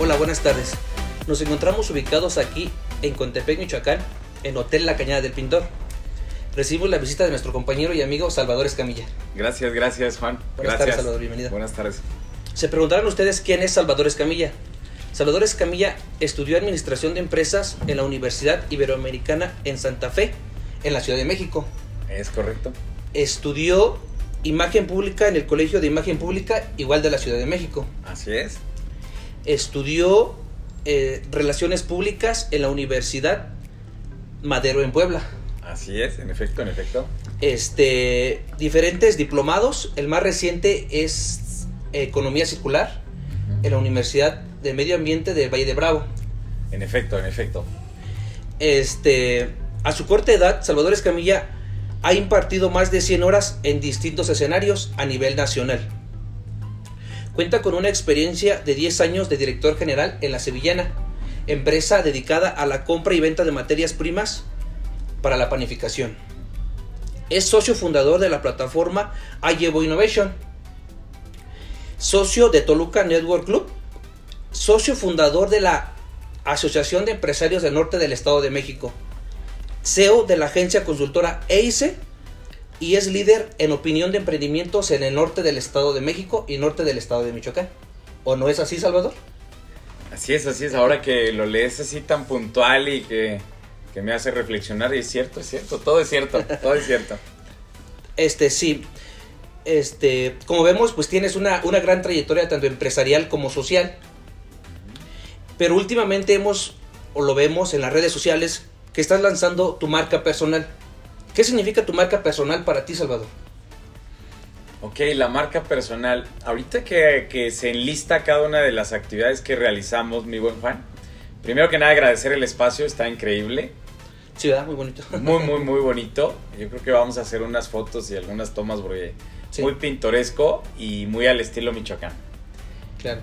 Hola, buenas tardes. Nos encontramos ubicados aquí en Contepec, Michoacán, en Hotel La Cañada del Pintor. Recibimos la visita de nuestro compañero y amigo Salvador Escamilla. Gracias, gracias Juan. Buenas gracias. tardes, Salvador, bienvenido. Buenas tardes. Se preguntarán ustedes quién es Salvador Escamilla. Salvador Escamilla estudió Administración de Empresas en la Universidad Iberoamericana en Santa Fe, en la Ciudad de México. Es correcto. Estudió Imagen Pública en el Colegio de Imagen Pública, igual de la Ciudad de México. Así es. Estudió eh, Relaciones Públicas en la Universidad Madero en Puebla. Así es, en efecto, en efecto. Este, diferentes diplomados. El más reciente es Economía Circular en la Universidad de Medio Ambiente del Valle de Bravo. En efecto, en efecto. Este, a su corta edad, Salvador Escamilla ha impartido más de 100 horas en distintos escenarios a nivel nacional. Cuenta con una experiencia de 10 años de director general en La Sevillana, empresa dedicada a la compra y venta de materias primas para la panificación. Es socio fundador de la plataforma Ayevo Innovation, socio de Toluca Network Club, socio fundador de la Asociación de Empresarios del Norte del Estado de México, CEO de la agencia consultora EICE y es líder en opinión de emprendimientos en el norte del Estado de México y norte del Estado de Michoacán. ¿O no es así, Salvador? Así es, así es. Ahora que lo lees así tan puntual y que, que me hace reflexionar, y es cierto, es cierto, todo es cierto, todo es cierto. Este, sí. Este, como vemos, pues tienes una, una gran trayectoria tanto empresarial como social. Pero últimamente hemos, o lo vemos en las redes sociales, que estás lanzando tu marca personal. ¿Qué significa tu marca personal para ti, Salvador? Ok, la marca personal. Ahorita que, que, se enlista cada una de las actividades que realizamos, mi buen Juan. Primero que nada, agradecer el espacio, está increíble. Sí, ¿verdad? Muy bonito. Muy, muy, muy bonito. Yo creo que vamos a hacer unas fotos y algunas tomas porque sí. muy pintoresco y muy al estilo Michoacán. Claro.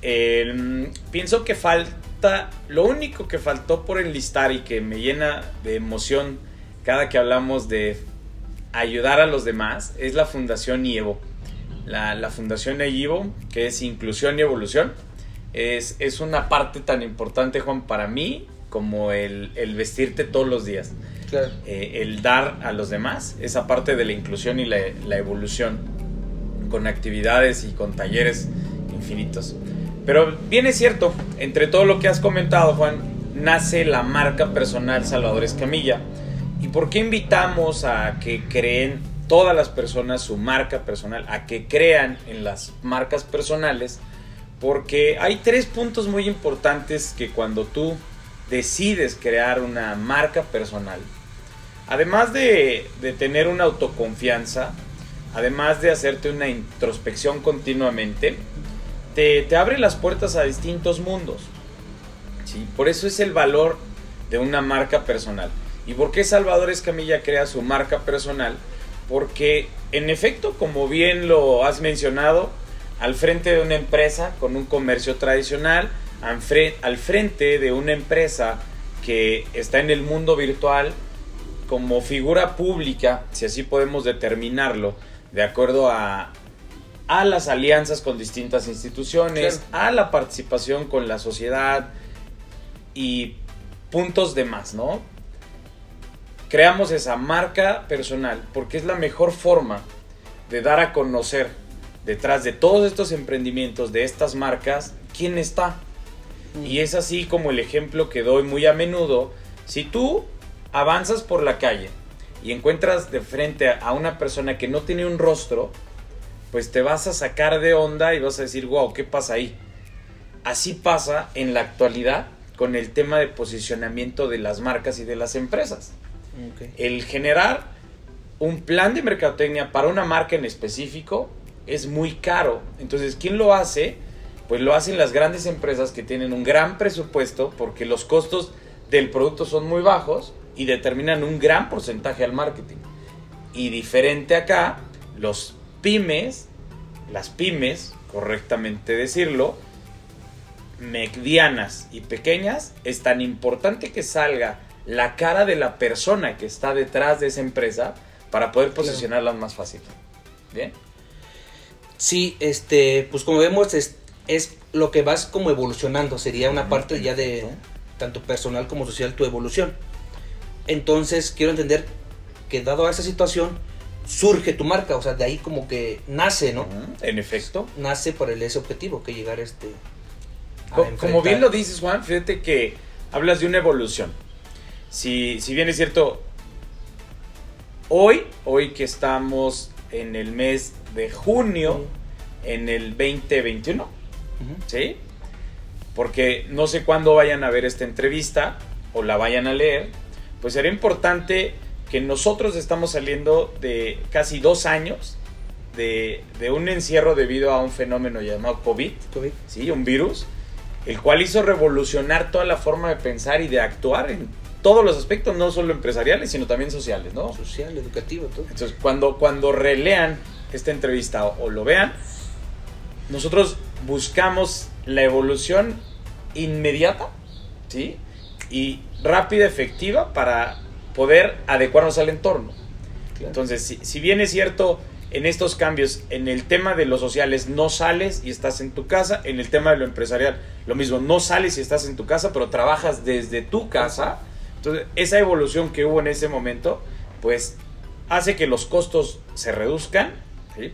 Eh, pienso que falta, lo único que faltó por enlistar y que me llena de emoción cada que hablamos de ayudar a los demás es la Fundación IEVO. La, la Fundación IEVO, que es Inclusión y Evolución, es, es, una parte tan importante, Juan, para mí como el, el vestirte todos los días. Claro. Eh, el dar a los demás, esa parte de la inclusión y la, la evolución, con actividades y con talleres infinitos. Pero bien es cierto, entre todo lo que has comentado, Juan, nace la marca personal Salvador Escamilla. ¿Y por qué invitamos a que creen todas las personas su marca personal, a que crean en las marcas personales? Porque hay tres puntos muy importantes que cuando tú decides crear una marca personal, además de, tener una autoconfianza, además de hacerte una introspección continuamente, te, te, abre las puertas a distintos mundos. ¿sí? Por eso es el valor de una marca personal. ¿Y por qué Salvador Escamilla crea su marca personal? Porque en efecto, como bien lo has mencionado, al frente de una empresa con un comercio tradicional, al frente de una empresa que está en el mundo virtual, como figura pública, si así podemos determinarlo, de acuerdo a, a las alianzas con distintas instituciones, claro. a la participación con la sociedad y puntos de más, ¿no? Creamos esa marca personal porque es la mejor forma de dar a conocer detrás de todos estos emprendimientos, de estas marcas, quién está. Y es así como el ejemplo que doy muy a menudo. Si tú avanzas por la calle y encuentras de frente a una persona que no tiene un rostro, pues te vas a sacar de onda y vas a decir, wow, ¿qué pasa ahí? Así pasa en la actualidad con el tema de posicionamiento de las marcas y de las empresas. Okay. El generar un plan de mercadotecnia para una marca en específico es muy caro. Entonces, ¿quién lo hace? pues lo hacen las grandes empresas que tienen un gran presupuesto porque los costos del producto son muy bajos y determinan un gran porcentaje al marketing. Y diferente acá, los pymes, las pymes, correctamente decirlo, medianas y pequeñas, es tan importante que salga la cara de la persona que está detrás de esa empresa para poder posicionarlas más fácil. ¿Bien? Sí, este, pues como vemos, es, es lo que vas como evolucionando, sería una parte ya de tanto personal como social tu evolución. Entonces, quiero entender que dado a esa situación, surge tu marca, o sea, de ahí como que nace, ¿no? En efecto. Nace por el, ese objetivo, que llegar a este... como, bien lo dices, Juan, fíjate que hablas de una evolución. Si, si bien es cierto, hoy, hoy que estamos en el mes de junio, en el 2021, ¿sí? Porque no sé cuándo vayan a ver esta entrevista o la vayan a leer, pues sería importante que nosotros estamos saliendo de casi dos años de, un encierro debido a un fenómeno llamado COVID, COVID, ¿sí? un virus, el cual hizo revolucionar toda la forma de pensar y de actuar en todos los aspectos, no solo empresariales, sino también sociales, ¿no? Social, educativo, todo. Entonces, cuando, cuando relean esta entrevista o, lo vean, nosotros buscamos la evolución inmediata, ¿sí? Y rápida, efectiva para poder adecuarnos al entorno. Entonces, si, si, bien es cierto, en estos cambios, en el tema de los sociales no sales y estás en tu casa, en el tema de lo empresarial, lo mismo, no sales y estás en tu casa, pero trabajas desde tu casa. Entonces, esa evolución que hubo en ese momento, pues hace que los costos se reduzcan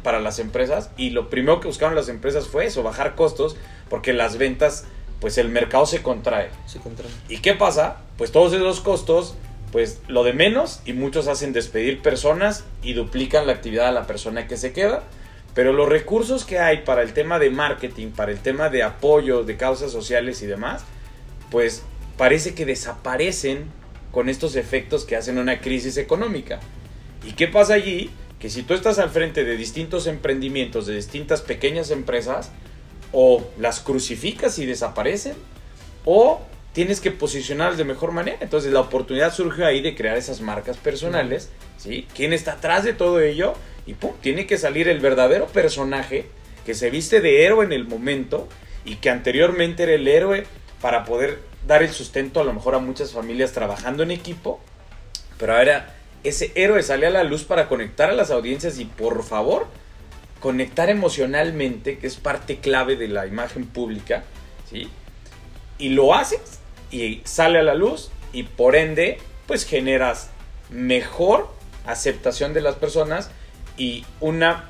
para las empresas y lo primero que buscaron las empresas fue eso, bajar costos, porque las ventas, pues el mercado se contrae. Se contrae. ¿Y qué pasa? Pues todos esos costos pues lo de menos y muchos hacen despedir personas y duplican la actividad a la persona que se queda. Pero los recursos que hay para el tema de marketing, para el tema de apoyo, de causas sociales y demás, pues parece que desaparecen con estos efectos que hacen una crisis económica. ¿Y qué pasa allí? Que si tú estás al frente de distintos emprendimientos, de distintas pequeñas empresas, o las crucificas y desaparecen, o tienes que posicionarlas de mejor manera. Entonces la oportunidad surge ahí de crear esas marcas personales, ¿sí? ¿Quién está atrás de todo ello? Y pum, tiene que salir el verdadero personaje que se viste de héroe en el momento y que anteriormente era el héroe para poder dar el sustento a lo mejor a muchas familias trabajando en equipo, pero ahora ese héroe sale a la luz para conectar a las audiencias y por favor, conectar emocionalmente, que es parte clave de la imagen pública, ¿sí? Y lo haces y sale a la luz y por ende pues generas mejor aceptación de las personas y una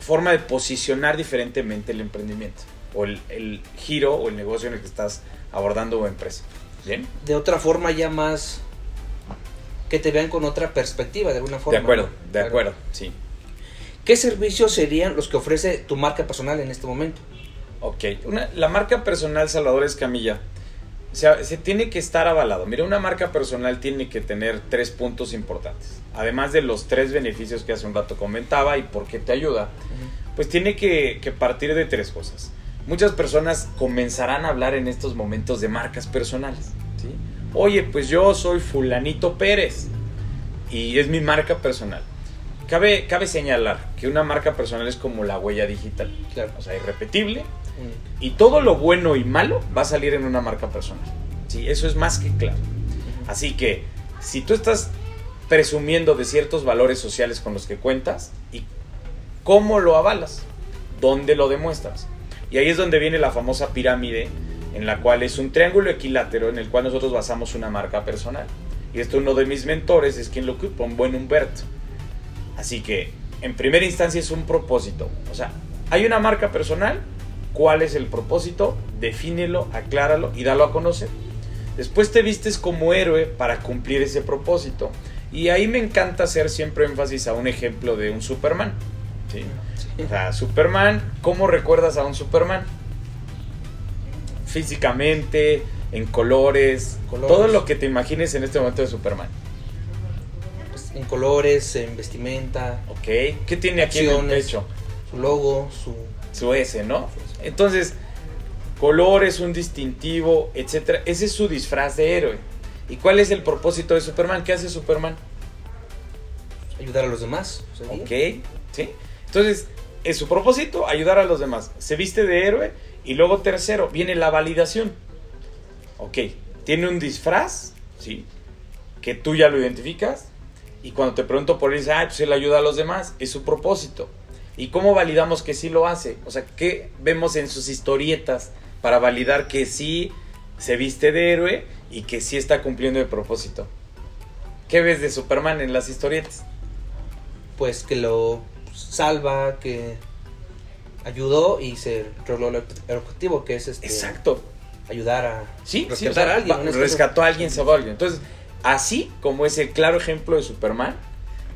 forma de posicionar diferentemente el emprendimiento o el, giro o el negocio en el que estás abordando o empresa. ¿Bien? De otra forma ya más que te vean con otra perspectiva, de alguna forma. De acuerdo, de acuerdo, sí. ¿Qué servicios serían los que ofrece tu marca personal en este momento? Ok, la marca personal Salvador Escamilla o sea, se tiene que estar avalado. Mira, una marca personal tiene que tener tres puntos importantes. Además de los tres beneficios que hace un rato comentaba y por qué te ayuda, pues tiene que, partir de tres cosas. Muchas personas comenzarán a hablar en estos momentos de marcas personales. ¿sí? Oye, pues yo soy fulanito Pérez y es mi marca personal. Cabe, cabe señalar que una marca personal es como la huella digital. Claro. O sea, irrepetible, y todo lo bueno y malo va a salir en una marca personal. Sí, eso es más que claro. Así que si tú estás presumiendo de ciertos valores sociales con los que cuentas y cómo lo avalas, dónde lo demuestras. Y ahí es donde viene la famosa pirámide en la cual es un triángulo equilátero en el cual nosotros basamos una marca personal. Y esto uno de mis mentores es quien lo ocupa, un buen Humberto. Así que en primera instancia es un propósito. O sea, hay una marca personal cuál es el propósito, defínelo, acláralo y dalo a conocer. Después te vistes como héroe para cumplir ese propósito. Y ahí me encanta hacer siempre énfasis a un ejemplo de un Superman. ¿sí? O sea, Superman, ¿cómo recuerdas a un Superman? Físicamente, en colores, todo lo que te imagines en este momento de Superman. Pues, en colores, en vestimenta. Ok, ¿qué tiene aquí en el pecho? Su logo, su... Su S, ¿no? Entonces, color es un distintivo, etc. Ese es su disfraz de héroe. ¿Y cuál es el propósito de Superman? ¿Qué hace Superman? Ayudar a los demás. Ok, ¿sí? Entonces, es su propósito ayudar a los demás. Se viste de héroe y luego tercero, viene la validación. Ok, tiene un disfraz, ¿sí? Que tú ya lo identificas. Y cuando te pregunto por él, dice, ah, pues él ayuda a los demás. Es su propósito. ¿Y cómo validamos que sí lo hace? O sea, ¿qué vemos en sus historietas para validar que sí se viste de héroe y que sí está cumpliendo el propósito? ¿Qué ves de Superman en las historietas? Pues que lo salva, que ayudó y se logró el objetivo que es este Exacto. ayudar a sí, rescatar a alguien. Este rescató a alguien, salvó a alguien. Entonces, así como es el claro ejemplo de Superman,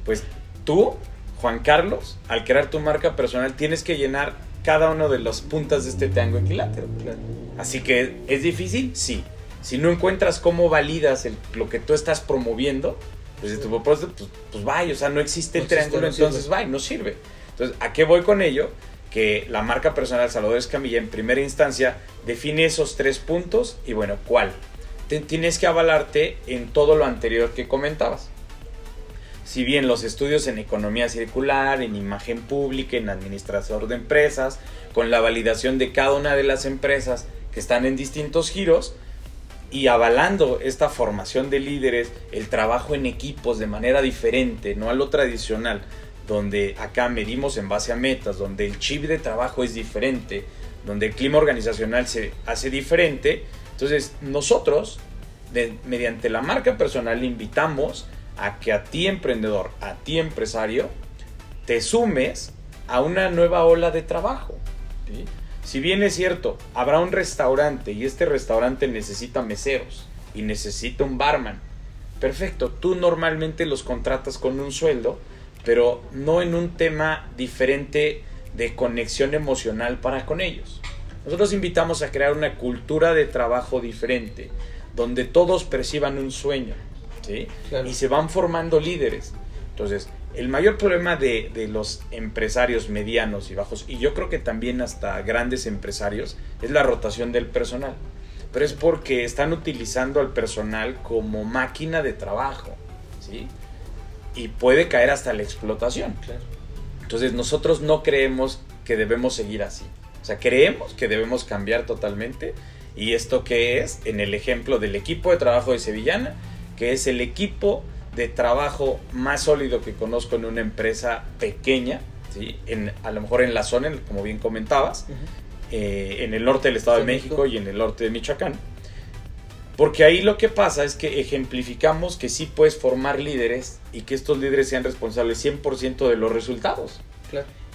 pues tú, Juan Carlos, al crear tu marca personal, tienes que llenar cada uno de las puntas de este triángulo equilátero. Así que, ¿es difícil? Sí. Si no encuentras cómo validas lo que tú estás promoviendo, pues tu propósito, pues, pues vaya, o sea, no existe el triángulo, entonces vaya, no sirve. Entonces, ¿a qué voy con ello? Que la marca personal Salvador Escamilla en primera instancia define esos tres puntos y bueno, ¿cuál? tienes que avalarte en todo lo anterior que comentabas. Si bien los estudios en economía circular, en imagen pública, en administrador de empresas, con la validación de cada una de las empresas que están en distintos giros, y avalando esta formación de líderes, el trabajo en equipos de manera diferente, no a lo tradicional, donde acá medimos en base a metas, donde el chip de trabajo es diferente, donde el clima organizacional se hace diferente. Entonces nosotros, mediante la marca personal, invitamos a que a ti emprendedor, a ti empresario, te sumes a una nueva ola de trabajo. Si bien es cierto, habrá un restaurante y este restaurante necesita meseros y necesita un barman. Perfecto, tú normalmente los contratas con un sueldo, pero no en un tema diferente de conexión emocional para con ellos. Nosotros invitamos a crear una cultura de trabajo diferente, donde todos perciban un sueño, ¿sí? Y se van formando líderes. Entonces, el mayor problema de, los empresarios medianos y bajos, y yo creo que también hasta grandes empresarios, es la rotación del personal. Pero es porque están utilizando al personal como máquina de trabajo, ¿sí? Y puede caer hasta la explotación. Entonces nosotros no creemos que debemos seguir así. O sea, creemos que debemos cambiar totalmente. ¿Y esto qué es? En el ejemplo del equipo de trabajo de Sevillana, que es el equipo de trabajo más sólido que conozco en una empresa pequeña, ¿sí? en, a lo mejor en la zona, como bien comentabas, eh, en el norte del Estado de México y en el norte de Michoacán. Porque ahí lo que pasa es que ejemplificamos que sí puedes formar líderes y que estos líderes sean responsables 100% de los resultados.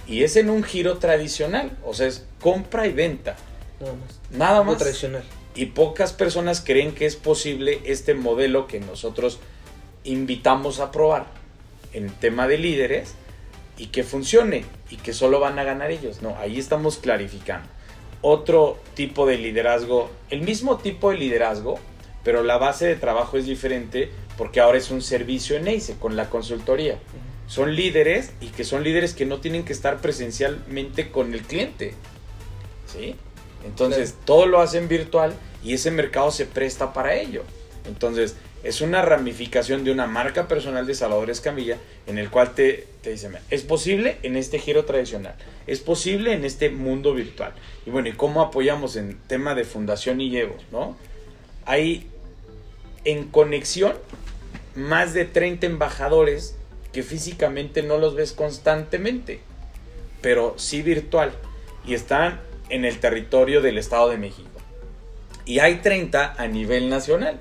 Y es en un giro tradicional, o sea, es compra y venta. Nada más. Nada más. tradicional. Y pocas personas creen que es posible este modelo que nosotros invitamos a probar en tema de líderes y que funcione y que solo van a ganar ellos. No, ahí estamos clarificando. Otro tipo de liderazgo, el mismo tipo de liderazgo, pero la base de trabajo es diferente porque ahora es un servicio en ACE con la consultoría. Son líderes y que son líderes que no tienen que estar presencialmente con el cliente. ¿Sí? Entonces, todo lo hacen virtual y ese mercado se presta para ello. Entonces, es una ramificación de una marca personal de Salvador Escamilla en el cual te, te dice, es posible en este giro tradicional, es posible en este mundo virtual. Y bueno, ¿y cómo apoyamos en tema de fundación y llevo? ¿no? Hay en conexión más de 30 embajadores que físicamente no los ves constantemente, pero sí virtual, y están en el territorio del Estado de México. Y hay 30 a nivel nacional.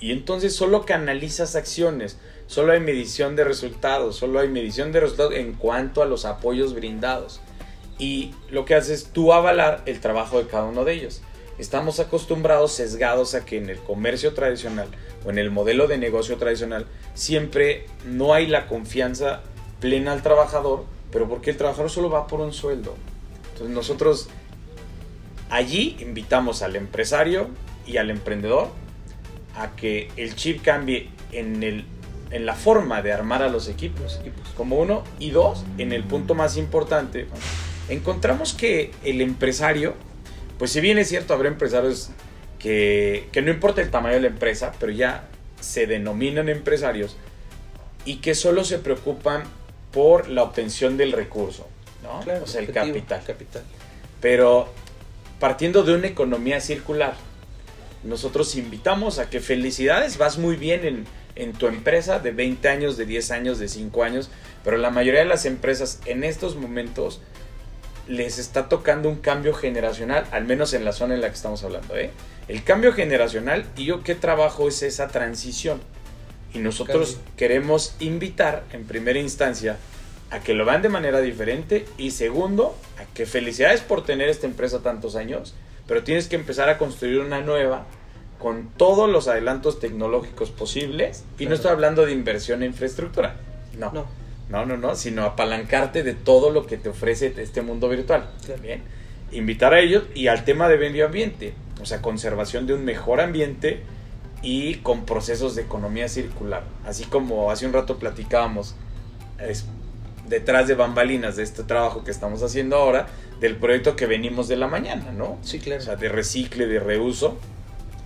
Y entonces solo canalizas acciones, solo hay medición de resultados, solo hay medición de resultados en cuanto a los apoyos brindados. Y lo que haces es tú avalar el trabajo de cada uno de ellos. Estamos acostumbrados, sesgados a que en el comercio tradicional o en el modelo de negocio tradicional siempre no hay la confianza plena al trabajador, pero porque el trabajador solo va por un sueldo. Entonces nosotros allí invitamos al empresario y al emprendedor a que el chip cambie en, el, en la forma de armar a los equipos, como uno, y dos, en el punto más importante, encontramos que el empresario pues si bien es cierto, habrá empresarios que, que no importa el tamaño de la empresa, pero ya se denominan empresarios y que solo se preocupan por la obtención del recurso, ¿no? Claro, o sea, el objetivo, capital. capital. Pero partiendo de una economía circular, nosotros invitamos a que felicidades, vas muy bien en, en tu empresa de 20 años, de 10 años, de 5 años, pero la mayoría de las empresas en estos momentos les está tocando un cambio generacional, al menos en la zona en la que estamos hablando. ¿eh? El cambio generacional y yo qué trabajo es esa transición. Y nosotros queremos invitar en primera instancia a que lo vean de manera diferente y segundo, a que felicidades por tener esta empresa tantos años, pero tienes que empezar a construir una nueva con todos los adelantos tecnológicos posibles y no estoy hablando de inversión en infraestructura. No. No, No, no, no, sino apalancarte de todo lo que te ofrece este mundo virtual. Claro. Bien. Invitar a ellos y al tema de medio ambiente, o sea, conservación de un mejor ambiente y con procesos de economía circular. Así como hace un rato platicábamos es, detrás de bambalinas de este trabajo que estamos haciendo ahora, del proyecto que venimos de la mañana, ¿no? sí, claro. O sea, de recicle, de reuso,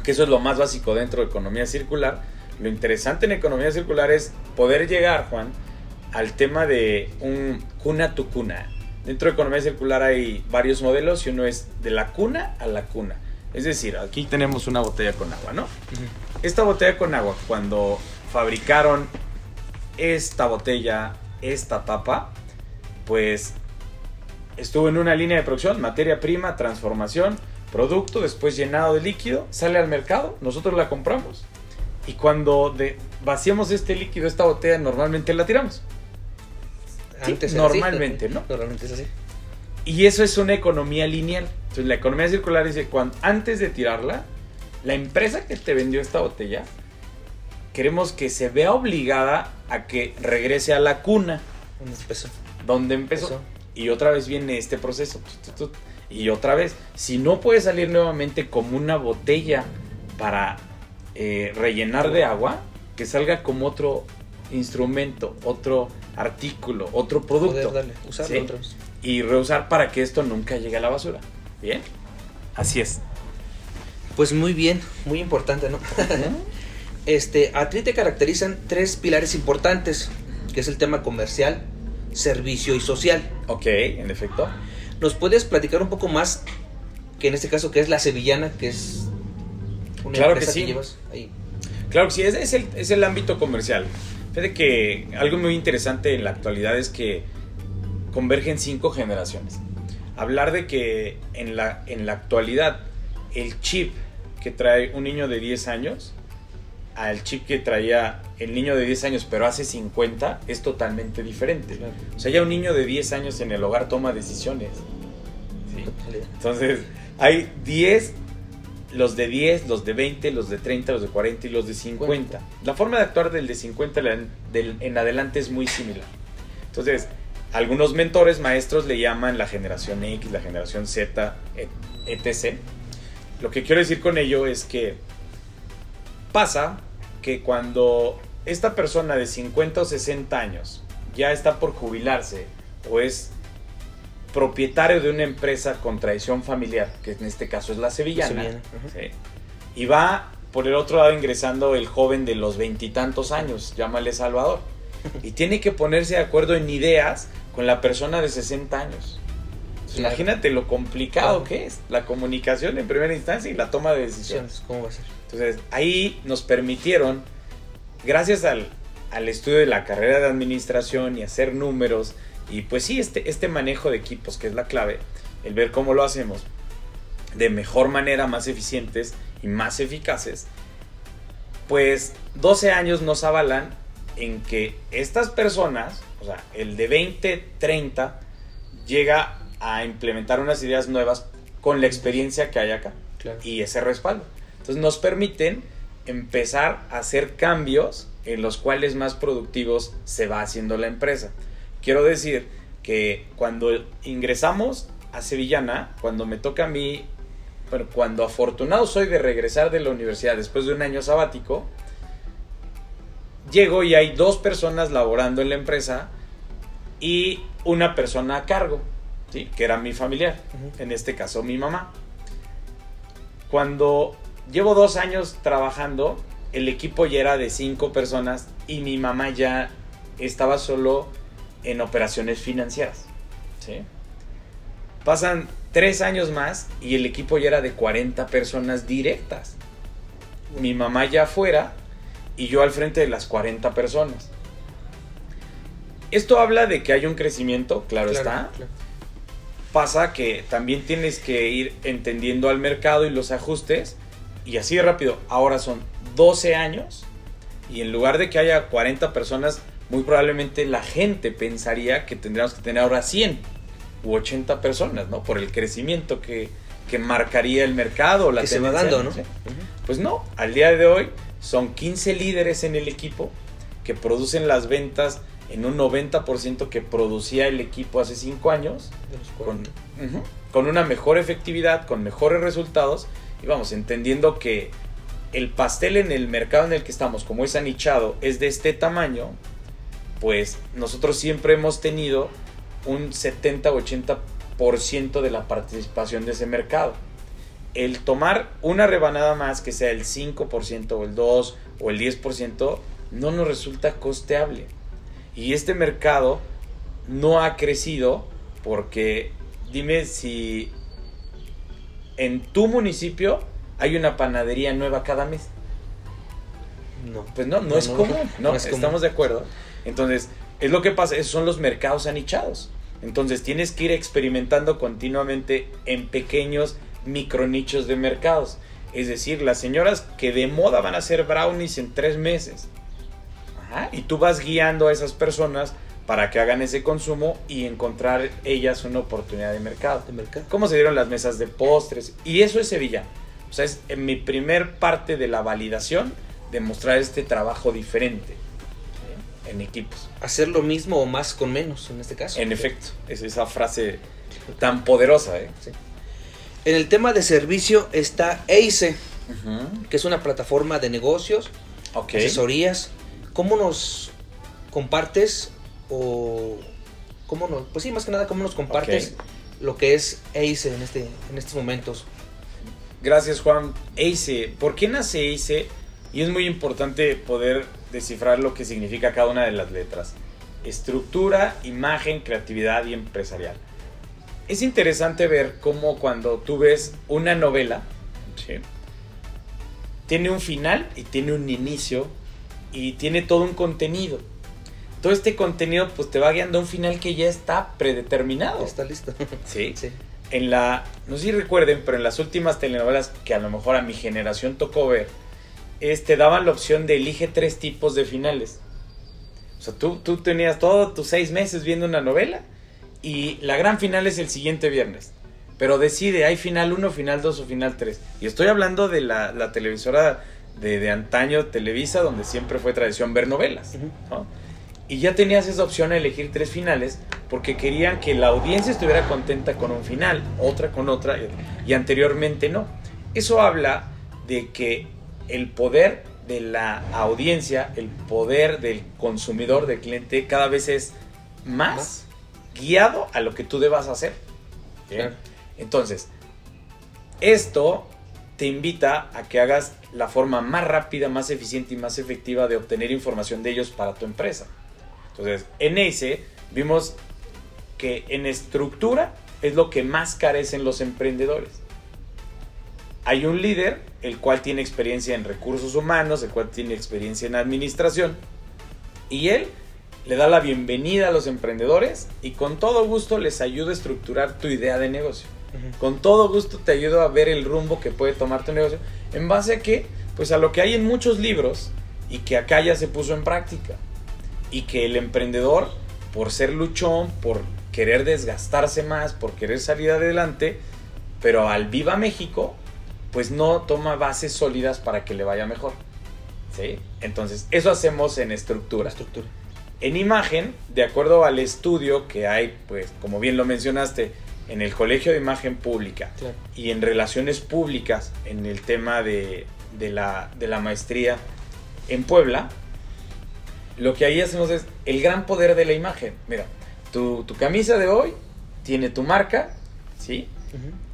que eso es lo más básico dentro de economía circular. Lo interesante en economía circular es poder llegar, Juan, al tema de un cuna tu cuna. Dentro de economía circular hay varios modelos y uno es de la cuna a la cuna. Es decir, aquí tenemos una botella con agua, ¿no? Ujú. Esta botella con agua, cuando fabricaron esta botella, esta tapa, pues estuvo en una línea de producción, materia prima, transformación, producto, después llenado de líquido, sale al mercado, nosotros la compramos y cuando de- vaciamos este líquido, esta botella, normalmente la tiramos. Sí, Antes era así. normalmente, ¿no? Normalmente es así. Y eso es una economía lineal. Entonces la economía circular dice, cuando, antes de tirarla, la empresa que te vendió esta botella, queremos que se vea obligada a que regrese a la cuna Un peso. donde empezó. Eso. Y otra vez viene este proceso. Y otra vez, si no puede salir nuevamente como una botella para eh, rellenar de agua, que salga como otro instrumento, otro artículo, otro Poder producto. darle, usarlo. Y reusar para que esto nunca llegue a la basura. ¿Bien? Así es. Pues muy bien, muy importante, ¿no? Este, a ti te caracterizan tres pilares importantes, que es el tema comercial, servicio y social. ok, en efecto. ¿Nos puedes platicar un poco más, que en este caso, que es la sevillana, que es una Claro que empresa sí. llevas ahí? Claro que sí, es, es el, es el ámbito comercial. Fíjate que algo muy interesante en la actualidad es que convergen cinco generaciones. Hablar de que en la, en la actualidad el chip que trae un niño de 10 años al chip que traía el niño de 10 años pero hace 50 es totalmente diferente. Claro. O sea, ya un niño de 10 años en el hogar toma decisiones. ¿sí? Entonces, hay 10, los de 10, los de 20, los de 30, los de 40 y los de 50. La forma de actuar del de 50 la- del- en adelante es muy similar. Entonces, algunos mentores, maestros le llaman la generación X, la generación Z, et- etc. Lo que quiero decir con ello es que pasa que cuando esta persona de 50 o 60 años ya está por jubilarse o es propietario de una empresa con tradición familiar, que en este caso es la sevillana, Sevillana, ajá. ¿sí? y va por el otro lado ingresando el joven de los veintitantos años, llámale Salvador, y tiene que ponerse de acuerdo en ideas con la persona de 60 años. Claro. Imagínate lo complicado Claro. que es la comunicación en primera instancia y la toma de decisiones. ¿Cómo va a ser? Entonces, ahí nos permitieron, gracias al, al estudio de la carrera de administración y hacer números, y pues sí, este, este manejo de equipos, que es la clave, el ver cómo lo hacemos de mejor manera, más eficientes y más eficaces, pues 12 años nos avalan en que estas personas, o sea, el de 20, 30, llega a implementar unas ideas nuevas con la experiencia que hay acá Claro. y ese respaldo. Entonces nos permiten empezar a hacer cambios en los cuales más productivos se va haciendo la empresa. Quiero decir que cuando ingresamos a Sevillana, cuando me toca a mí, bueno, cuando afortunado soy de regresar de la universidad después de un año sabático, llego y hay dos personas laborando en la empresa y una persona a cargo, ¿sí? que era mi familiar, en este caso mi mamá. cuando llevo dos años trabajando, el equipo ya era de cinco personas y mi mamá ya estaba solo en operaciones financieras. ¿sí? Pasan tres años más y el equipo ya era de 40 personas directas. Mi mamá ya afuera y yo al frente de las 40 personas. Esto habla de que hay un crecimiento, claro, está. claro. Pasa que también tienes que ir entendiendo al mercado y los ajustes. Y así de rápido, ahora son 12 años. Y en lugar de que haya 40 personas, muy probablemente la gente pensaría que tendríamos que tener ahora 100 u 80 personas, ¿no? Por el crecimiento que, que marcaría el mercado. La Que se va dando, ¿no? ¿sí? Pues no, al día de hoy son 15 líderes en el equipo que producen las ventas en un 90% que producía el equipo hace 5 años, con una mejor efectividad, con mejores resultados y vamos, entendiendo que el pastel en el mercado en el que estamos, como es anichado, es de este tamaño, pues nosotros siempre hemos tenido un 70-80% de la participación de ese mercado. El tomar una rebanada más, que sea el 5% o el 2% o el 10%, no nos resulta costeable. Y este mercado no ha crecido porque dime si en tu municipio hay una panadería nueva cada mes. No. Pues no, no, No, es no, común, ¿no? no es común. Estamos de acuerdo. Entonces, es lo que pasa, esos son los mercados anichados. Entonces, tienes que ir experimentando continuamente en pequeños micronichos de mercados. Es decir, las señoras que de moda van a hacer brownies en tres meses. Ajá, Y tú vas guiando a esas personas para que hagan ese consumo y encontrar ellas una oportunidad de mercado De mercado. cómo se dieron las mesas de postres. Y eso es Sevilla. O sea, es en mi primer parte de la validación de mostrar este trabajo diferente ¿sí? en equipos. Hacer lo mismo o más con menos, en este caso. En efecto, es esa frase tan poderosa. ¿eh? Sí. En el tema de servicio está ACE, que es una plataforma de negocios, asesorías. ¿Cómo nos compartes o cómo nos, pues sí, más que nada, cómo nos compartes lo que es ACE en este en estos momentos? Gracias, Juan. ACE. ¿Por qué nace ACE? Y es muy importante poder descifrar lo que significa cada una de las letras. Estructura, imagen, creatividad y empresarial. Es interesante ver cómo cuando tú ves una novela, ¿sí? tiene un final y tiene un inicio y tiene todo un contenido. Todo este contenido pues te va guiando a un final que ya está predeterminado. Ya está listo. ¿Sí? Sí. en la, no sé si recuerden, pero en las últimas telenovelas que a lo mejor a mi generación tocó ver, este, daban la opción de elige tres tipos de finales. O sea, tú, tú tenías todos tus seis meses viendo una novela y la gran final es el siguiente viernes. Pero decide, hay final 1, final 2 o final 3. Y estoy hablando de la, la televisora de, de antaño, Televisa, donde siempre fue tradición ver novelas. Y ya tenías esa opción a elegir tres finales porque querían que la audiencia estuviera contenta con un final, otra con otra y, anteriormente no. Eso habla de que el poder de la audiencia, el poder del consumidor, del cliente, cada vez es más guiado a lo que tú debas hacer. Entonces, esto te invita a que hagas la forma más rápida, más eficiente y más efectiva de obtener información de ellos para tu empresa. Entonces, en ese vimos que en estructura es lo que más carecen los emprendedores. Hay un líder, el cual tiene experiencia en recursos humanos, el cual tiene experiencia en administración, y él le da la bienvenida a los emprendedores y con todo gusto les ayuda a estructurar tu idea de negocio. Con todo gusto te ayudo a ver el rumbo que puede tomar tu negocio. ¿En base a qué? Pues a lo que hay en muchos libros y que acá ya se puso en práctica. Y que el emprendedor, por ser luchón, por querer desgastarse más, por querer salir adelante, pero al Viva México, pues no toma bases sólidas para que le vaya mejor. ¿Sí? Entonces, eso hacemos en estructura. estructura. En imagen, de acuerdo al estudio que hay, pues como bien lo mencionaste, en el Colegio de Imagen Pública Claro. y en relaciones públicas, en el tema de, de la, de la maestría en Puebla, lo que ahí hacemos es el gran poder de la imagen. Mira, tu, tu camisa de hoy tiene tu marca, ¿sí?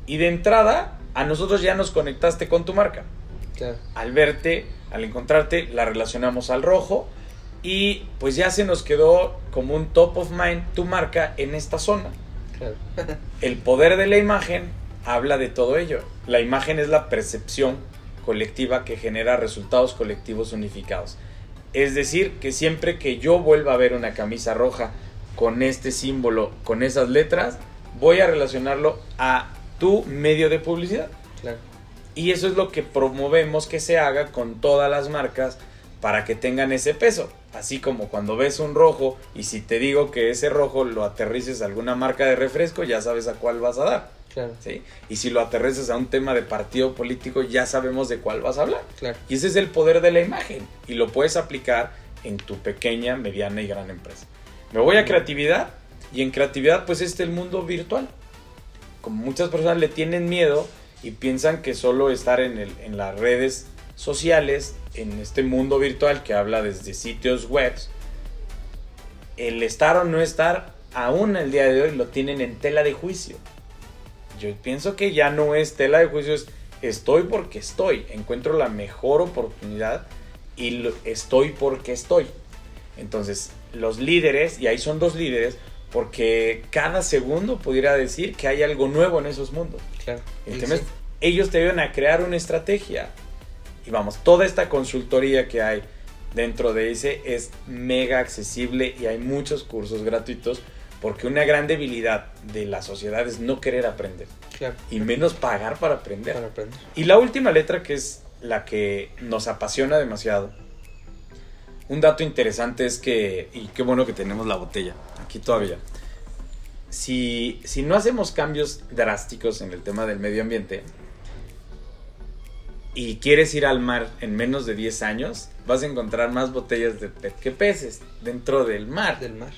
Y de entrada a nosotros ya nos conectaste con tu marca. Claro. Al verte, al encontrarte, la relacionamos al rojo y pues ya se nos quedó como un top of mind tu marca en esta zona. El poder de la imagen habla de todo ello. La imagen es la percepción colectiva que genera resultados colectivos unificados. Es decir, que siempre que yo vuelva a ver una camisa roja con este símbolo, con esas letras, voy a relacionarlo a tu medio de publicidad. claro. Y eso es lo que promovemos que se haga con todas las marcas para que tengan ese peso. Así como cuando ves un rojo y si te digo que ese rojo lo aterrices a alguna marca de refresco, ya sabes a cuál vas a dar. Claro. ¿sí? Y si lo aterrices a un tema de partido político, ya sabemos de cuál vas a hablar. Claro. Y ese es el poder de la imagen. Y lo puedes aplicar en tu pequeña, mediana y gran empresa. Me voy a creatividad. Y en creatividad, pues este es el mundo virtual. Como muchas personas le tienen miedo y piensan que solo estar en, el- en las redes sociales, en este mundo virtual que habla desde sitios web, el estar o no estar, aún el día de hoy lo tienen en tela de juicio. Yo pienso que ya no es tela de juicio, es estoy porque estoy, encuentro la mejor oportunidad y estoy porque estoy. Entonces, los líderes, y ahí son dos líderes, porque cada segundo pudiera decir que hay algo nuevo en esos mundos. Claro. Y ¿Entiendes? sí. Ellos te ayudan a crear una estrategia. Y vamos, toda esta consultoría que hay dentro de ese es mega accesible y hay muchos cursos gratuitos porque una gran debilidad de la sociedad es no querer aprender Claro. y menos pagar para aprender. Para aprender. Y la última letra que es la que nos apasiona demasiado. Un dato interesante es que, y qué bueno que tenemos la botella, aquí todavía. Si, si no hacemos cambios drásticos en el tema del medio ambiente y quieres ir al mar en menos de 10 años, vas a encontrar más botellas de PET que peces dentro del mar. Del mar.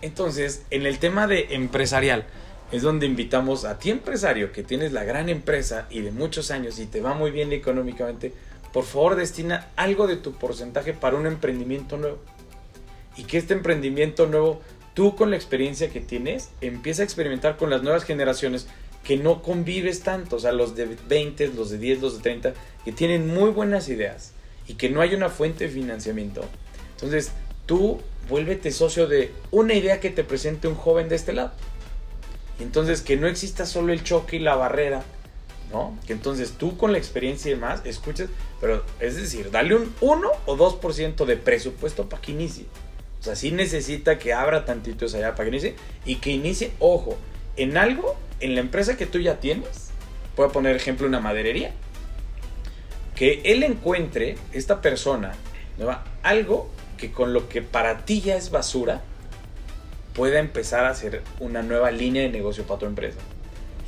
Entonces, en el tema de empresarial, es donde invitamos a ti empresario que tienes la gran empresa y de muchos años y te va muy bien económicamente, por favor destina algo de tu porcentaje para un emprendimiento nuevo. Y que este emprendimiento nuevo, tú con la experiencia que tienes, empieza a experimentar con las nuevas generaciones que no convives tanto, o sea, los de 20, los de 10, los de 30, que tienen muy buenas ideas y que no hay una fuente de financiamiento. Entonces, tú vuélvete socio de una idea que te presente un joven de este lado. Entonces que no exista solo el choque y la barrera, ¿no? Que entonces tú con la experiencia y demás escuches, pero es decir, dale un 1 o 2% de presupuesto para que inicie. O sea, sí necesita que abra tantitos allá para que inicie y que inicie, ojo, en algo, en la empresa que tú ya tienes, voy a poner ejemplo una maderería, que él encuentre, esta persona, ¿no? algo que con lo que para ti ya es basura, pueda empezar a hacer una nueva línea de negocio para tu empresa.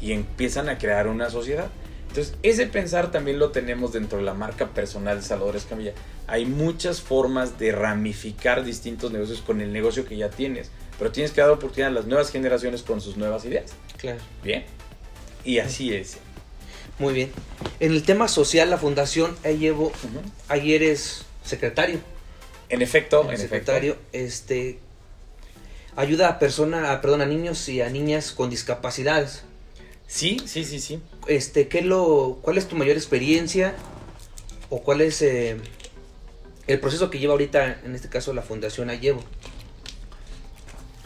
Y empiezan a crear una sociedad. Entonces, ese pensar también lo tenemos dentro de la marca personal de Salvador Escamilla. Hay muchas formas de ramificar distintos negocios con el negocio que ya tienes. Pero tienes que dar oportunidad a las nuevas generaciones con sus nuevas ideas. Claro. Bien. Y así es. Muy bien. En el tema social, la fundación, ahí llevo, Ujú. ahí eres secretario. En efecto, en efecto. secretario, este ayuda a persona, a, perdón, a niños y a niñas con discapacidades. Sí, sí, sí, sí. Este, ¿qué lo, ¿cuál es tu mayor experiencia o cuál es eh, el proceso que lleva ahorita, en este caso, la Fundación Ayevo?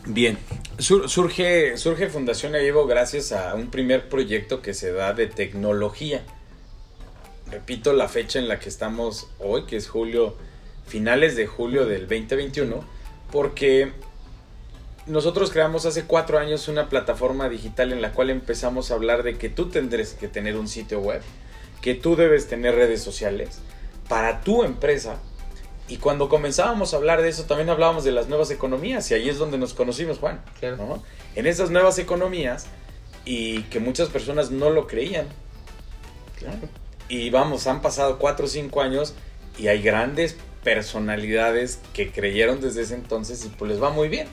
Bien, Sur- surge, surge Fundación Ayevo gracias a un primer proyecto que se da de tecnología. Repito la fecha en la que estamos hoy, que es julio, finales de julio del 2021, porque nosotros creamos hace cuatro años una plataforma digital en la cual empezamos a hablar de que tú tendrás que tener un sitio web, que tú debes tener redes sociales para tu empresa y cuando comenzábamos a hablar de eso, también hablábamos de las nuevas economías, y ahí es donde nos conocimos, Juan. Claro. ¿no? En esas nuevas economías, y que muchas personas no lo creían. Y vamos, han pasado cuatro o cinco años, y hay grandes personalidades que creyeron desde ese entonces, y pues les va muy bien.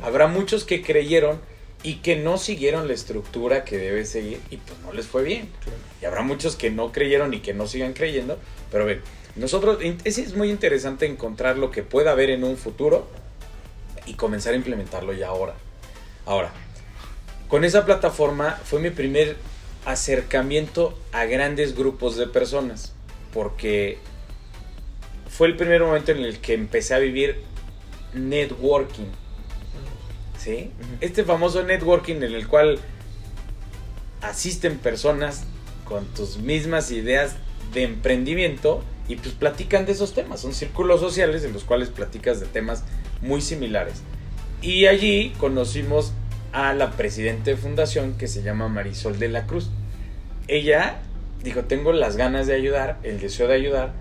Habrá muchos que creyeron y que no siguieron la estructura que debe seguir, y pues no les fue bien. Claro. Y habrá muchos que no creyeron y que no sigan creyendo, pero ven, nosotros, es, es muy interesante encontrar lo que pueda haber en un futuro y comenzar a implementarlo ya ahora. Ahora, con esa plataforma fue mi primer acercamiento a grandes grupos de personas, porque fue el primer momento en el que empecé a vivir networking. ¿Sí? Este famoso networking en el cual asisten personas con tus mismas ideas de emprendimiento y pues platican de esos temas. Son círculos sociales en los cuales platicas de temas muy similares. Y allí conocimos a la presidenta de fundación que se llama Marisol de la Cruz. Ella dijo, tengo las ganas de ayudar, el deseo de ayudar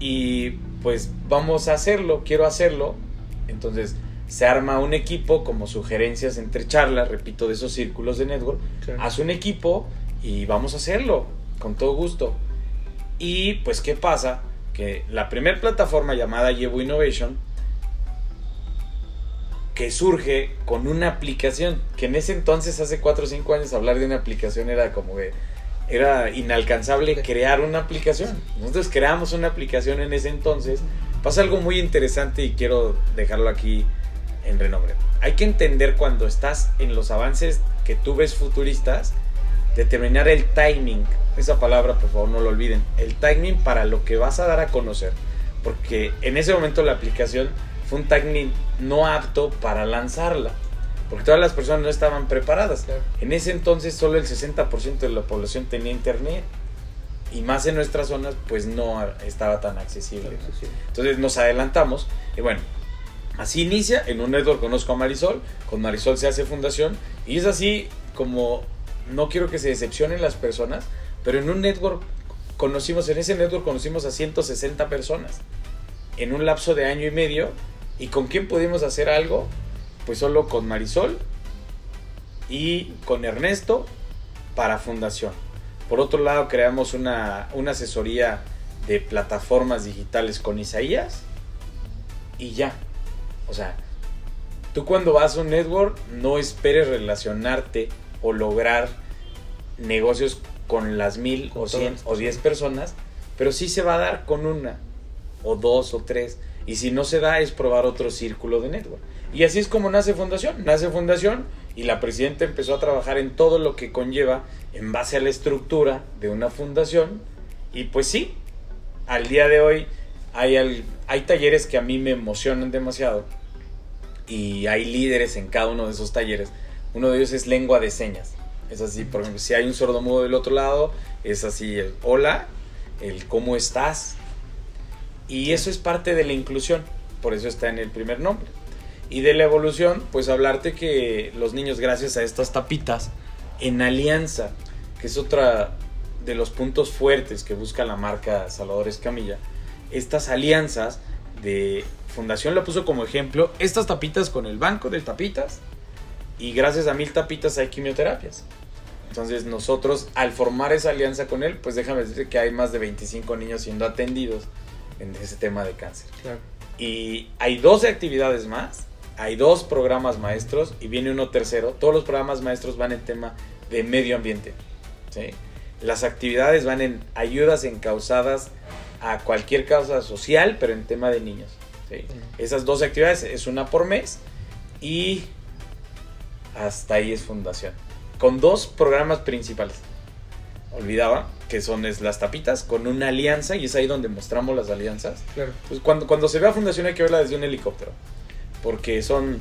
y pues vamos a hacerlo, quiero hacerlo. Entonces se arma un equipo como sugerencias entre charlas, repito, de esos círculos de network, hace un equipo y vamos a hacerlo con todo gusto. Y pues, ¿qué pasa? Que la primera plataforma llamada Llevo Innovation, que surge con una aplicación, que en ese entonces, hace 4 o 5 años, hablar de una aplicación era como que era inalcanzable crear una aplicación. Nosotros creamos una aplicación en ese entonces. Pasa algo muy interesante y quiero dejarlo aquí en renombre. Hay que entender cuando estás en los avances que tú ves futuristas, determinar el timing. Esa palabra, por favor, no lo olviden. El timing para lo que vas a dar a conocer. Porque en ese momento la aplicación fue un timing no apto para lanzarla. Porque todas las personas no estaban preparadas. En ese entonces solo el 60% de la población tenía internet. Y más en nuestras zonas, pues no estaba tan accesible. Entonces nos adelantamos. Y bueno, así inicia. En un network conozco a Marisol. Con Marisol se hace fundación. Y es así como no quiero que se decepcionen las personas, pero en un network conocimos, en ese network conocimos a 160 personas en un lapso de año y medio. ¿Y con quién pudimos hacer algo? Pues solo con Marisol y con Ernesto para Fundación. Por otro lado, creamos una, una asesoría de plataformas digitales con Isaías y ya. O sea, tú cuando vas a un network no esperes relacionarte o lograr negocios con las mil o cien o diez personas, pero sí se va a dar con una o dos o tres. Y si no se da es probar otro círculo de network. Y así es como nace Fundación. Nace Fundación y la presidenta empezó a trabajar en todo lo que conlleva en base a la estructura de una fundación. Y pues sí, al día de hoy hay, hay talleres que a mí me emocionan demasiado. Y hay líderes en cada uno de esos talleres uno de ellos es lengua de señas. Es así, por ejemplo, si hay un sordo mudo del otro lado, es así el hola, el cómo estás. Y eso es parte de la inclusión, por eso está en el primer nombre. Y de la evolución, pues hablarte que los niños, gracias a estas tapitas, en alianza, que es otra de los puntos fuertes que busca la marca Salvador Escamilla, estas alianzas de Fundación la puso como ejemplo, estas tapitas con el banco de tapitas, y gracias a Mil Tapitas hay quimioterapias. Entonces nosotros al formar esa alianza con él, pues déjame decir que hay más de 25 niños siendo atendidos en ese tema de cáncer. Y hay 12 actividades más, hay dos programas maestros y viene uno tercero. Todos los programas maestros van en tema de medio ambiente. Las actividades van en ayudas encausadas a cualquier causa social, pero en tema de niños. Esas dos actividades es una por mes y hasta ahí es fundación. Con dos programas principales. Olvidaba que son las tapitas con una alianza y es ahí donde mostramos las alianzas. Claro. Pues cuando, cuando se ve a fundación hay que verla desde un helicóptero. Porque son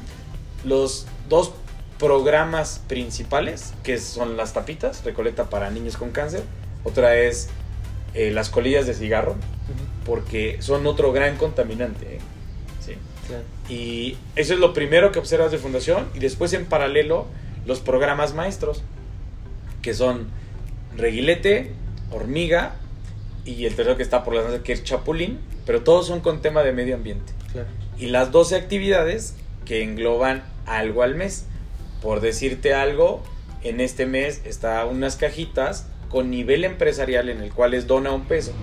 los dos programas principales, que son las tapitas, recolecta para niños con cáncer. Otra es eh, las colillas de cigarro, porque son otro gran contaminante. ¿eh? Y eso es lo primero que observas de fundación. Y después en paralelo los programas maestros, que son reguilete, hormiga y el tercero que está por la noche que es chapulín, pero todos son con tema de medio ambiente. Y las 12 actividades que engloban algo al mes. Por decirte algo, en este mes está unas cajitas con nivel empresarial en el cual es dona un peso.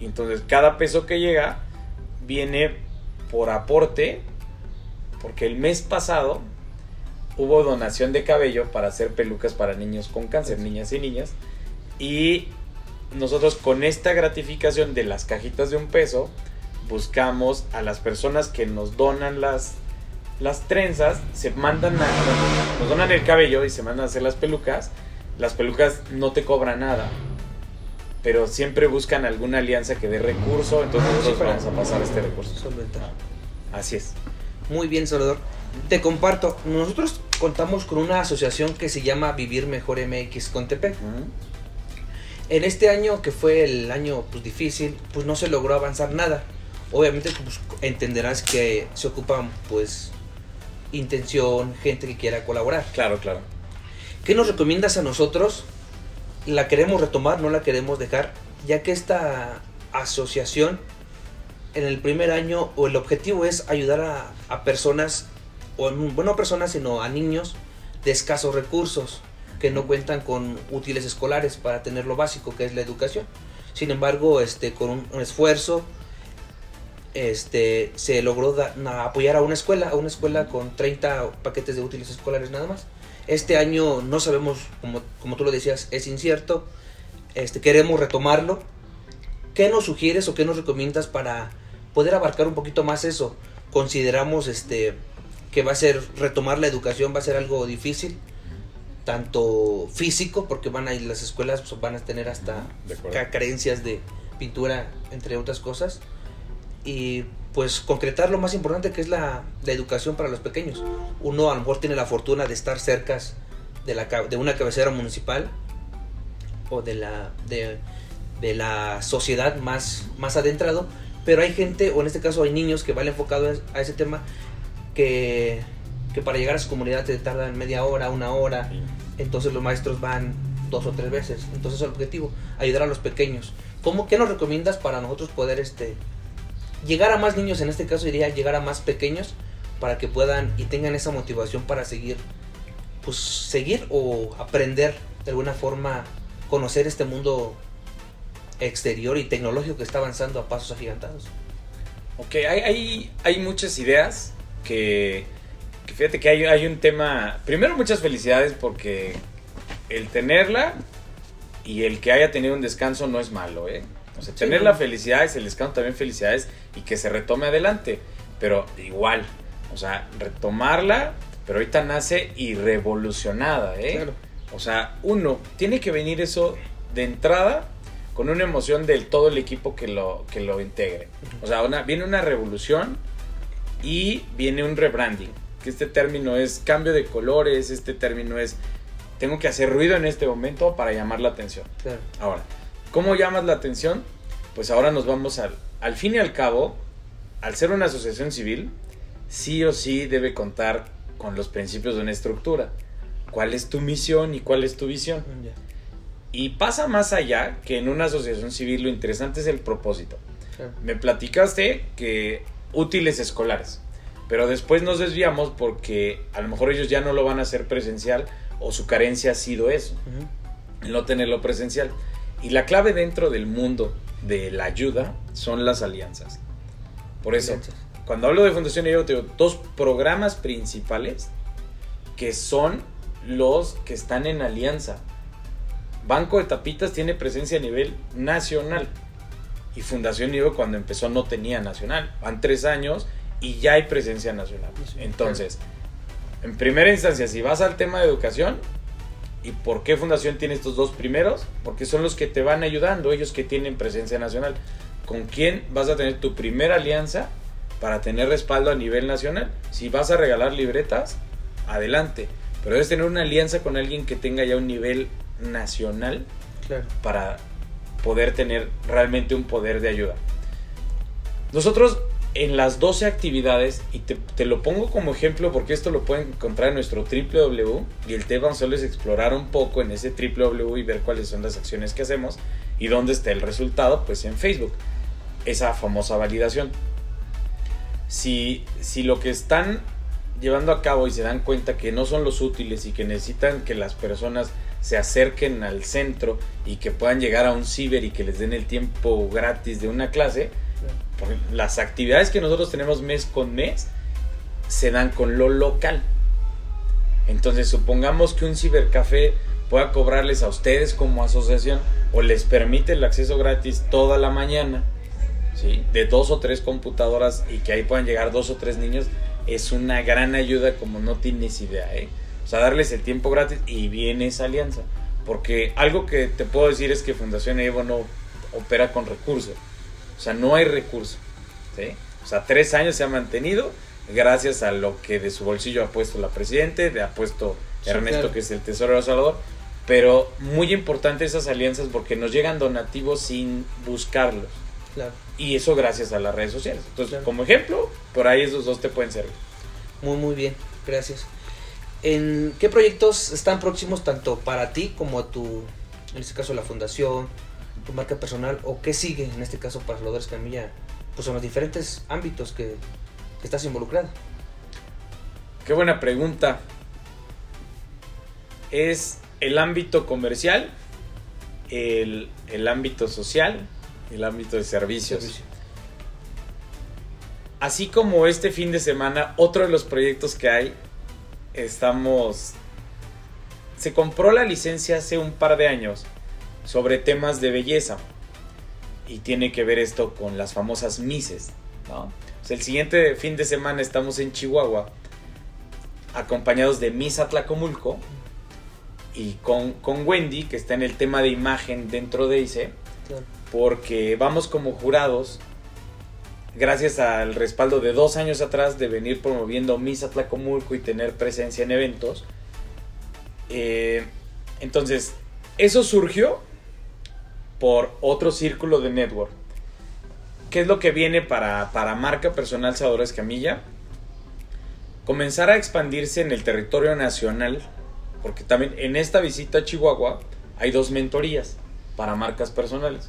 Y entonces cada peso que llega viene por aporte, porque el mes pasado hubo donación de cabello para hacer pelucas para niños con cáncer, niñas y niñas, y nosotros con esta gratificación de las cajitas de un peso, buscamos a las personas que nos donan las, las trenzas, se mandan a, nos donan el cabello y se mandan a hacer las pelucas, las pelucas no te cobran nada, pero siempre buscan alguna alianza que dé recurso, entonces Ah, nosotros vamos a pasar este recurso. Solventar. Así es. Muy bien, Salvador. Te comparto, nosotros contamos con una asociación que se llama Vivir Mejor MX Contepec. En este año, que fue el año pues, difícil, pues no se logró avanzar nada. Obviamente pues, entenderás que se ocupan pues intención, gente que quiera colaborar. Claro, claro. ¿Qué nos recomiendas a nosotros? La queremos retomar, no la queremos dejar, ya que esta asociación en el primer año o el objetivo es ayudar a, personas, o bueno, no personas, sino a niños de escasos recursos que no cuentan con útiles escolares para tener lo básico que es la educación. Sin embargo, este, con un, esfuerzo, este, se logró apoyar a una escuela, a una escuela con 30 paquetes de útiles escolares nada más. Este año no sabemos, como, como tú lo decías, es incierto. Este, queremos retomarlo. ¿Qué nos sugieres o qué nos recomiendas para poder abarcar un poquito más eso? Consideramos este, que va a ser retomar la educación, va a ser algo difícil, tanto físico, porque van a ir las escuelas, pues, van a tener hasta De carencias de pintura, entre otras cosas. Y pues concretar lo más importante que es la, la educación para los pequeños. Uno a lo mejor tiene la fortuna de estar cerca de, la, de una cabecera municipal o de la, de, de la sociedad más, más adentrado, pero hay gente, o en este caso hay niños que van enfocados a ese tema, que, que para llegar a su comunidad te tardan media hora, una hora, entonces los maestros van dos o tres veces. Entonces el objetivo, ayudar a los pequeños. ¿Cómo, ¿Qué nos recomiendas para nosotros poder este, llegar a más niños? En este caso diría llegar a más pequeños para que puedan y tengan esa motivación para seguir, pues seguir o aprender de alguna forma, conocer este mundo exterior y tecnológico que está avanzando a pasos agigantados. Ok, hay, hay, hay muchas ideas que, que fíjate que hay, hay un tema, primero muchas felicidades porque el tenerla y el que haya tenido un descanso no es malo, ¿eh? O sea, tener la felicidad es el descanso también felicidades y que se retome adelante, pero igual, o sea, retomarla, pero ahorita nace y revolucionada, ¿eh? Claro. O sea, uno, tiene que venir eso de entrada con una emoción del todo el equipo que lo, que lo integre. O sea, una- viene una revolución y viene un rebranding. Que este término es cambio de colores, este término es tengo que hacer ruido en este momento para llamar la atención. Claro. Ahora, ¿cómo llamas la atención? Pues ahora nos vamos al, al fin y al cabo, al ser una asociación civil, sí o sí debe contar con los principios de una estructura. ¿Cuál es tu misión y cuál es tu visión? Ya. Y pasa más allá que en una asociación civil lo interesante es el propósito. Me platicaste que útiles escolares, pero después nos desviamos porque a lo mejor ellos ya no lo van a hacer presencial o su carencia ha sido eso, Ujú. el no tenerlo presencial. Y la clave dentro del mundo de la ayuda son las alianzas. Por eso, Alianzas. cuando hablo de Fundación yo tengo dos programas principales que son los que están en alianza. Banco de Tapitas tiene presencia a nivel nacional. Y Fundación Ivo cuando empezó no tenía nacional. Van tres años y ya hay presencia. Nacional, Entonces, en primera instancia, si vas al tema de educación, ¿y por qué Fundación tiene estos dos primeros? Porque son los que te van ayudando, ellos que tienen presencia nacional. ¿Con quién vas a tener tu primera alianza para tener respaldo a nivel nacional? Si vas a regalar libretas, adelante. Pero debes tener una alianza con alguien que tenga ya un nivel nacional Claro. para poder tener realmente un poder de ayuda. Nosotros en las 12 actividades, y te, te lo pongo como ejemplo porque esto lo pueden encontrar en nuestro www, y el tema solo es explorar un poco en ese www y ver cuáles son las acciones que hacemos y dónde está el resultado, pues en Facebook, esa famosa validación. Si, si lo que están llevando a cabo y se dan cuenta que no son los útiles y que necesitan que las personas se acerquen al centro y que puedan llegar a un ciber y que les den el tiempo gratis de una clase, las actividades que nosotros tenemos mes con mes se dan con lo local. Entonces, supongamos que un cibercafé pueda cobrarles a ustedes como asociación o les permite el acceso gratis toda la mañana, ¿sí? de dos o tres computadoras y que ahí puedan llegar dos o tres niños, es una gran ayuda como no tienes idea. ¿eh? O sea, darles el tiempo gratis y viene esa alianza. Porque algo que te puedo decir es que Fundación Evo no opera con recursos. O sea, no hay recurso. ¿sí? O sea, tres años se ha mantenido gracias a lo que de su bolsillo ha puesto la Presidente, de ha puesto Sí, Ernesto, claro. que es el tesorero de Salvador. Pero muy importante esas alianzas porque nos llegan donativos sin buscarlos. Claro. Y eso gracias a las redes sociales. Entonces, Claro. como ejemplo, por ahí esos dos te pueden servir. Muy, muy bien. Gracias. ¿En qué proyectos están próximos tanto para ti como a tu, en este caso, la fundación, tu marca personal? ¿O qué sigue, en este caso, para Salvador Camilla? Pues en los diferentes ámbitos que, que estás involucrado. Qué buena pregunta. Es el ámbito comercial, el, el ámbito social, el ámbito de servicios. Servicio. Así como este fin de semana, otro de los proyectos que hay, estamos... Se compró la licencia hace un par de años sobre temas de belleza. Y tiene que ver esto con las famosas Mises. sea, el siguiente fin de semana estamos en Chihuahua, acompañados de Miss Atlacomulco y con, con Wendy, que está en el tema de imagen dentro de ICE Claro. porque vamos como jurados, gracias al respaldo de dos años atrás de venir promoviendo Misa Tlacomulco y tener presencia en eventos. Eh, entonces, eso surgió por otro círculo de network. ¿Qué es lo que viene para, para marca personal Salvador Escamilla? Comenzar a expandirse en el territorio nacional, porque también en esta visita a Chihuahua hay dos mentorías para marcas personales.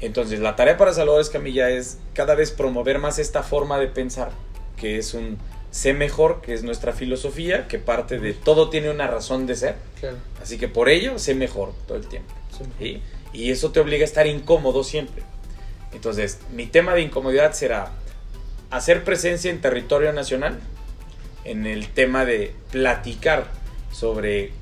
Entonces, la tarea para Salvador Escamilla es cada vez promover más esta forma de pensar, que es un sé mejor, que es nuestra filosofía, que parte de todo tiene una razón de ser. Claro. Así que por ello, sé mejor todo el tiempo. Sí. Y eso te obliga a estar incómodo siempre. Entonces, mi tema de incomodidad será hacer presencia en territorio nacional, en el tema de platicar sobre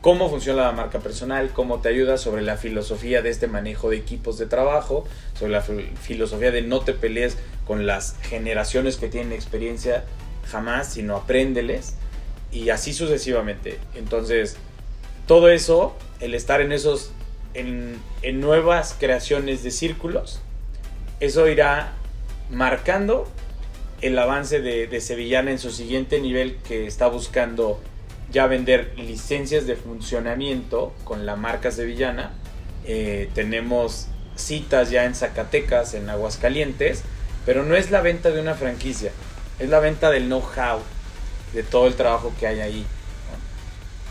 cómo funciona la marca personal, cómo te ayuda, sobre la filosofía de este manejo de equipos de trabajo, sobre la fil- filosofía de no te pelees con las generaciones que tienen experiencia jamás, sino apréndeles, y así sucesivamente. Entonces, todo eso, el estar en esos, en, en nuevas creaciones de círculos, eso irá marcando el avance de, de Sevillana en su siguiente nivel que está buscando ya vender licencias de funcionamiento con la marca Sevillana. Eh, tenemos citas ya en Zacatecas, en Aguascalientes, pero no es la venta de una franquicia, es la venta del know-how, de todo el trabajo que hay ahí.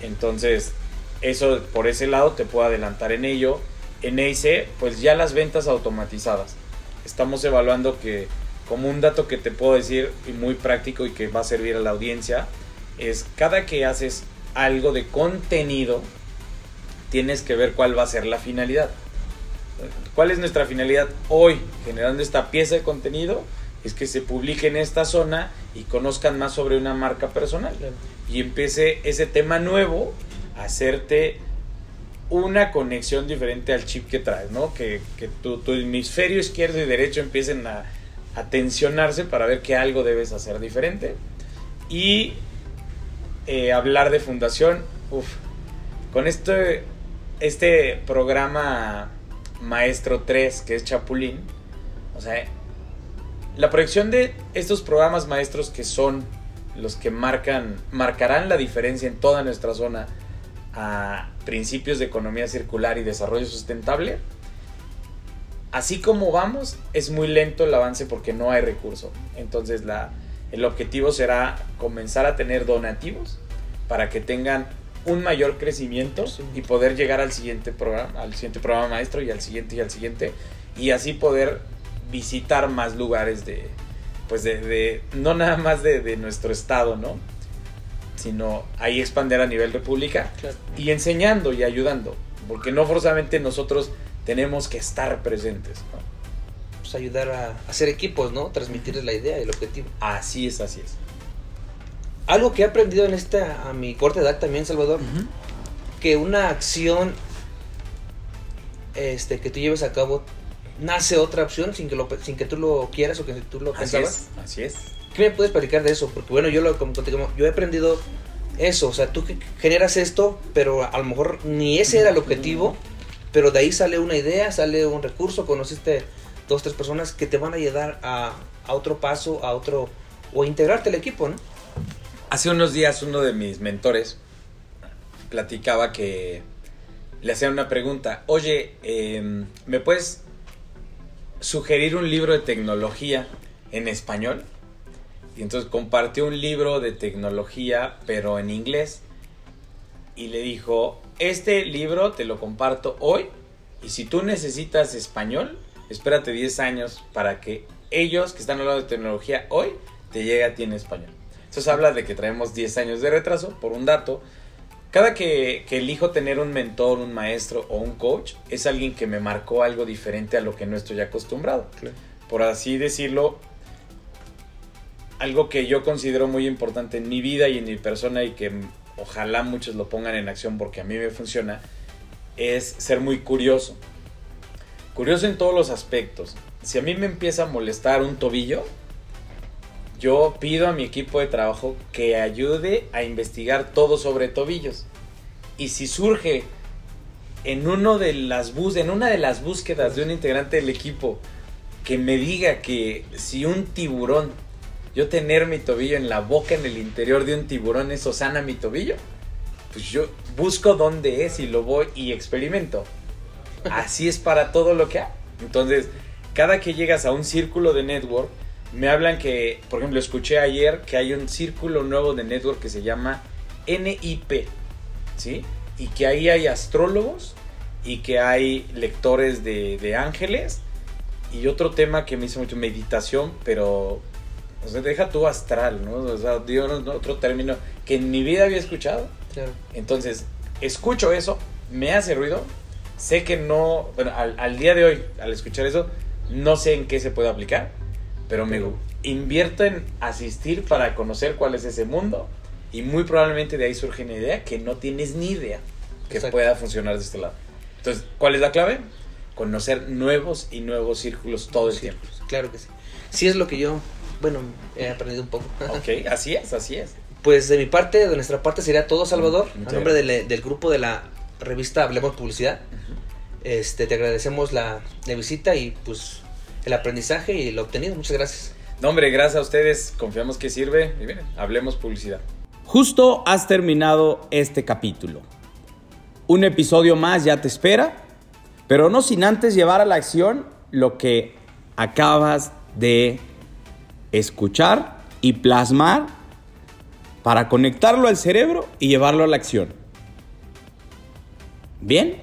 Entonces, eso por ese lado te puedo adelantar en ello. En EIC, pues ya las ventas automatizadas. Estamos evaluando que, como un dato que te puedo decir y muy práctico y que va a servir a la audiencia, es cada que haces algo de contenido, tienes que ver cuál va a ser la finalidad. ¿Cuál es nuestra finalidad hoy generando esta pieza de contenido? Es que se publique en esta zona y conozcan más sobre una marca personal y empiece ese tema nuevo hacerte una conexión diferente al chip que traes, ¿no? Que, que tu, tu hemisferio izquierdo y derecho empiecen a, tensionarse para ver que algo debes hacer diferente. Y eh, hablar de fundación, uff, con este, este programa Maestro 3, que es Chapulín, o sea, la proyección de estos programas maestros que son los que marcan, marcarán la diferencia en toda nuestra zona a principios de economía circular y desarrollo sustentable, así como vamos, es muy lento el avance porque no hay recurso. Entonces la, el objetivo será comenzar a tener donativos para que tengan un mayor crecimiento Sí. y poder llegar al siguiente programa, al siguiente programa maestro y al siguiente y al siguiente y así poder visitar más lugares de pues de, de- no nada más de, de nuestro estado, ¿no? Sino ahí expandir a nivel república Claro. y enseñando y ayudando, porque no forzosamente nosotros tenemos que estar presentes, ¿no? Pues ayudar a hacer equipos, ¿no? Transmitirles la idea y el objetivo. Así es, así es. Algo que he aprendido en esta, a mi corta edad también, Salvador, que una acción este, que tú lleves a cabo nace otra opción sin que, lo, sin que tú lo quieras o que tú lo Así pensabas. es, así es. ¿Qué me puedes platicar de eso? Porque bueno, yo lo como yo he aprendido eso, o sea, tú generas esto, pero a lo mejor ni ese era el objetivo, pero de ahí sale una idea, sale un recurso, conociste dos, tres personas que te van a ayudar a, a otro paso, a otro, o integrarte al equipo, ¿no? Hace unos días uno de mis mentores platicaba que le hacían una pregunta, oye, em, ¿me puedes sugerir un libro de tecnología en español? Y entonces compartió un libro de tecnología, pero en inglés. Y le dijo, este libro te lo comparto hoy. Y si tú necesitas español, espérate 10 años para que ellos que están hablando de tecnología hoy te llegue a ti en español. Entonces habla de que traemos 10 años de retraso por un dato. Cada que, que, elijo tener un mentor, un maestro o un coach, es alguien que me marcó algo diferente a lo que no estoy acostumbrado. Claro. Por así decirlo, algo que yo considero muy importante en mi vida y en mi persona y que ojalá muchos lo pongan en acción porque a mí me funciona, es ser muy curioso. Curioso en todos los aspectos. Si a mí me empieza a molestar un tobillo, yo pido a mi equipo de trabajo que ayude a investigar todo sobre tobillos. Y si surge en, uno de las bus en una de las búsquedas de un integrante del equipo que me diga que si un tiburón, yo tener mi tobillo en la boca, en el interior de un tiburón, eso sana mi tobillo, pues yo busco dónde es y lo voy y experimento. Así es para todo lo que hay. Entonces, cada que llegas a un círculo de network, me hablan que, por ejemplo, escuché ayer que hay un círculo nuevo de network que se llama NIP, ¿sí? Y que ahí hay astrólogos y que hay lectores de, de ángeles y otro tema que me hizo mucho meditación, pero o sea, deja tu astral, ¿no? O sea, dio otro término que en mi vida había escuchado. Claro. Entonces, escucho eso, me hace ruido, sé que no, bueno, al, al, día de hoy, al escuchar eso, no sé en qué se puede aplicar, pero me invierto en asistir para conocer cuál es ese mundo y muy probablemente de ahí surge una idea que no tienes ni idea que Exacto. pueda funcionar de este lado. Entonces, ¿cuál es la clave? Conocer nuevos y nuevos círculos todo el Sí, tiempo. Claro que sí. Sí es lo que yo, bueno, he aprendido un poco. Ok, así es, así es. Pues de mi parte, de nuestra parte sería todo, Salvador. Muchas A nombre del, del grupo de la revista Hablemos Publicidad. Este, te agradecemos la, la visita y pues el aprendizaje y lo obtenido. Muchas gracias. No, hombre, gracias a ustedes. Confiamos que sirve. Y miren, hablemos publicidad. Justo has terminado este capítulo. Un episodio más ya te espera, pero no sin antes llevar a la acción lo que acabas de escuchar y plasmar para conectarlo al cerebro y llevarlo a la acción. Bien.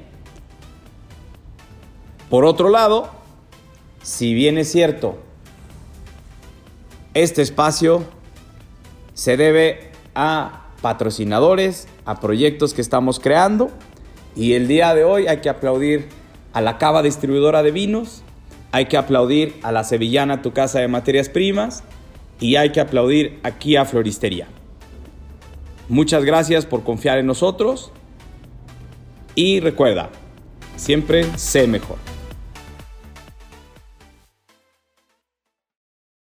Por otro lado, si bien es cierto, este espacio se debe a patrocinadores, a proyectos que estamos creando y el día de hoy hay que aplaudir a la Cava Distribuidora de Vinos, hay que aplaudir a la Sevillana Tu Casa de Materias Primas y hay que aplaudir aquí a Floristería. Muchas gracias por confiar en nosotros y recuerda, siempre sé mejor.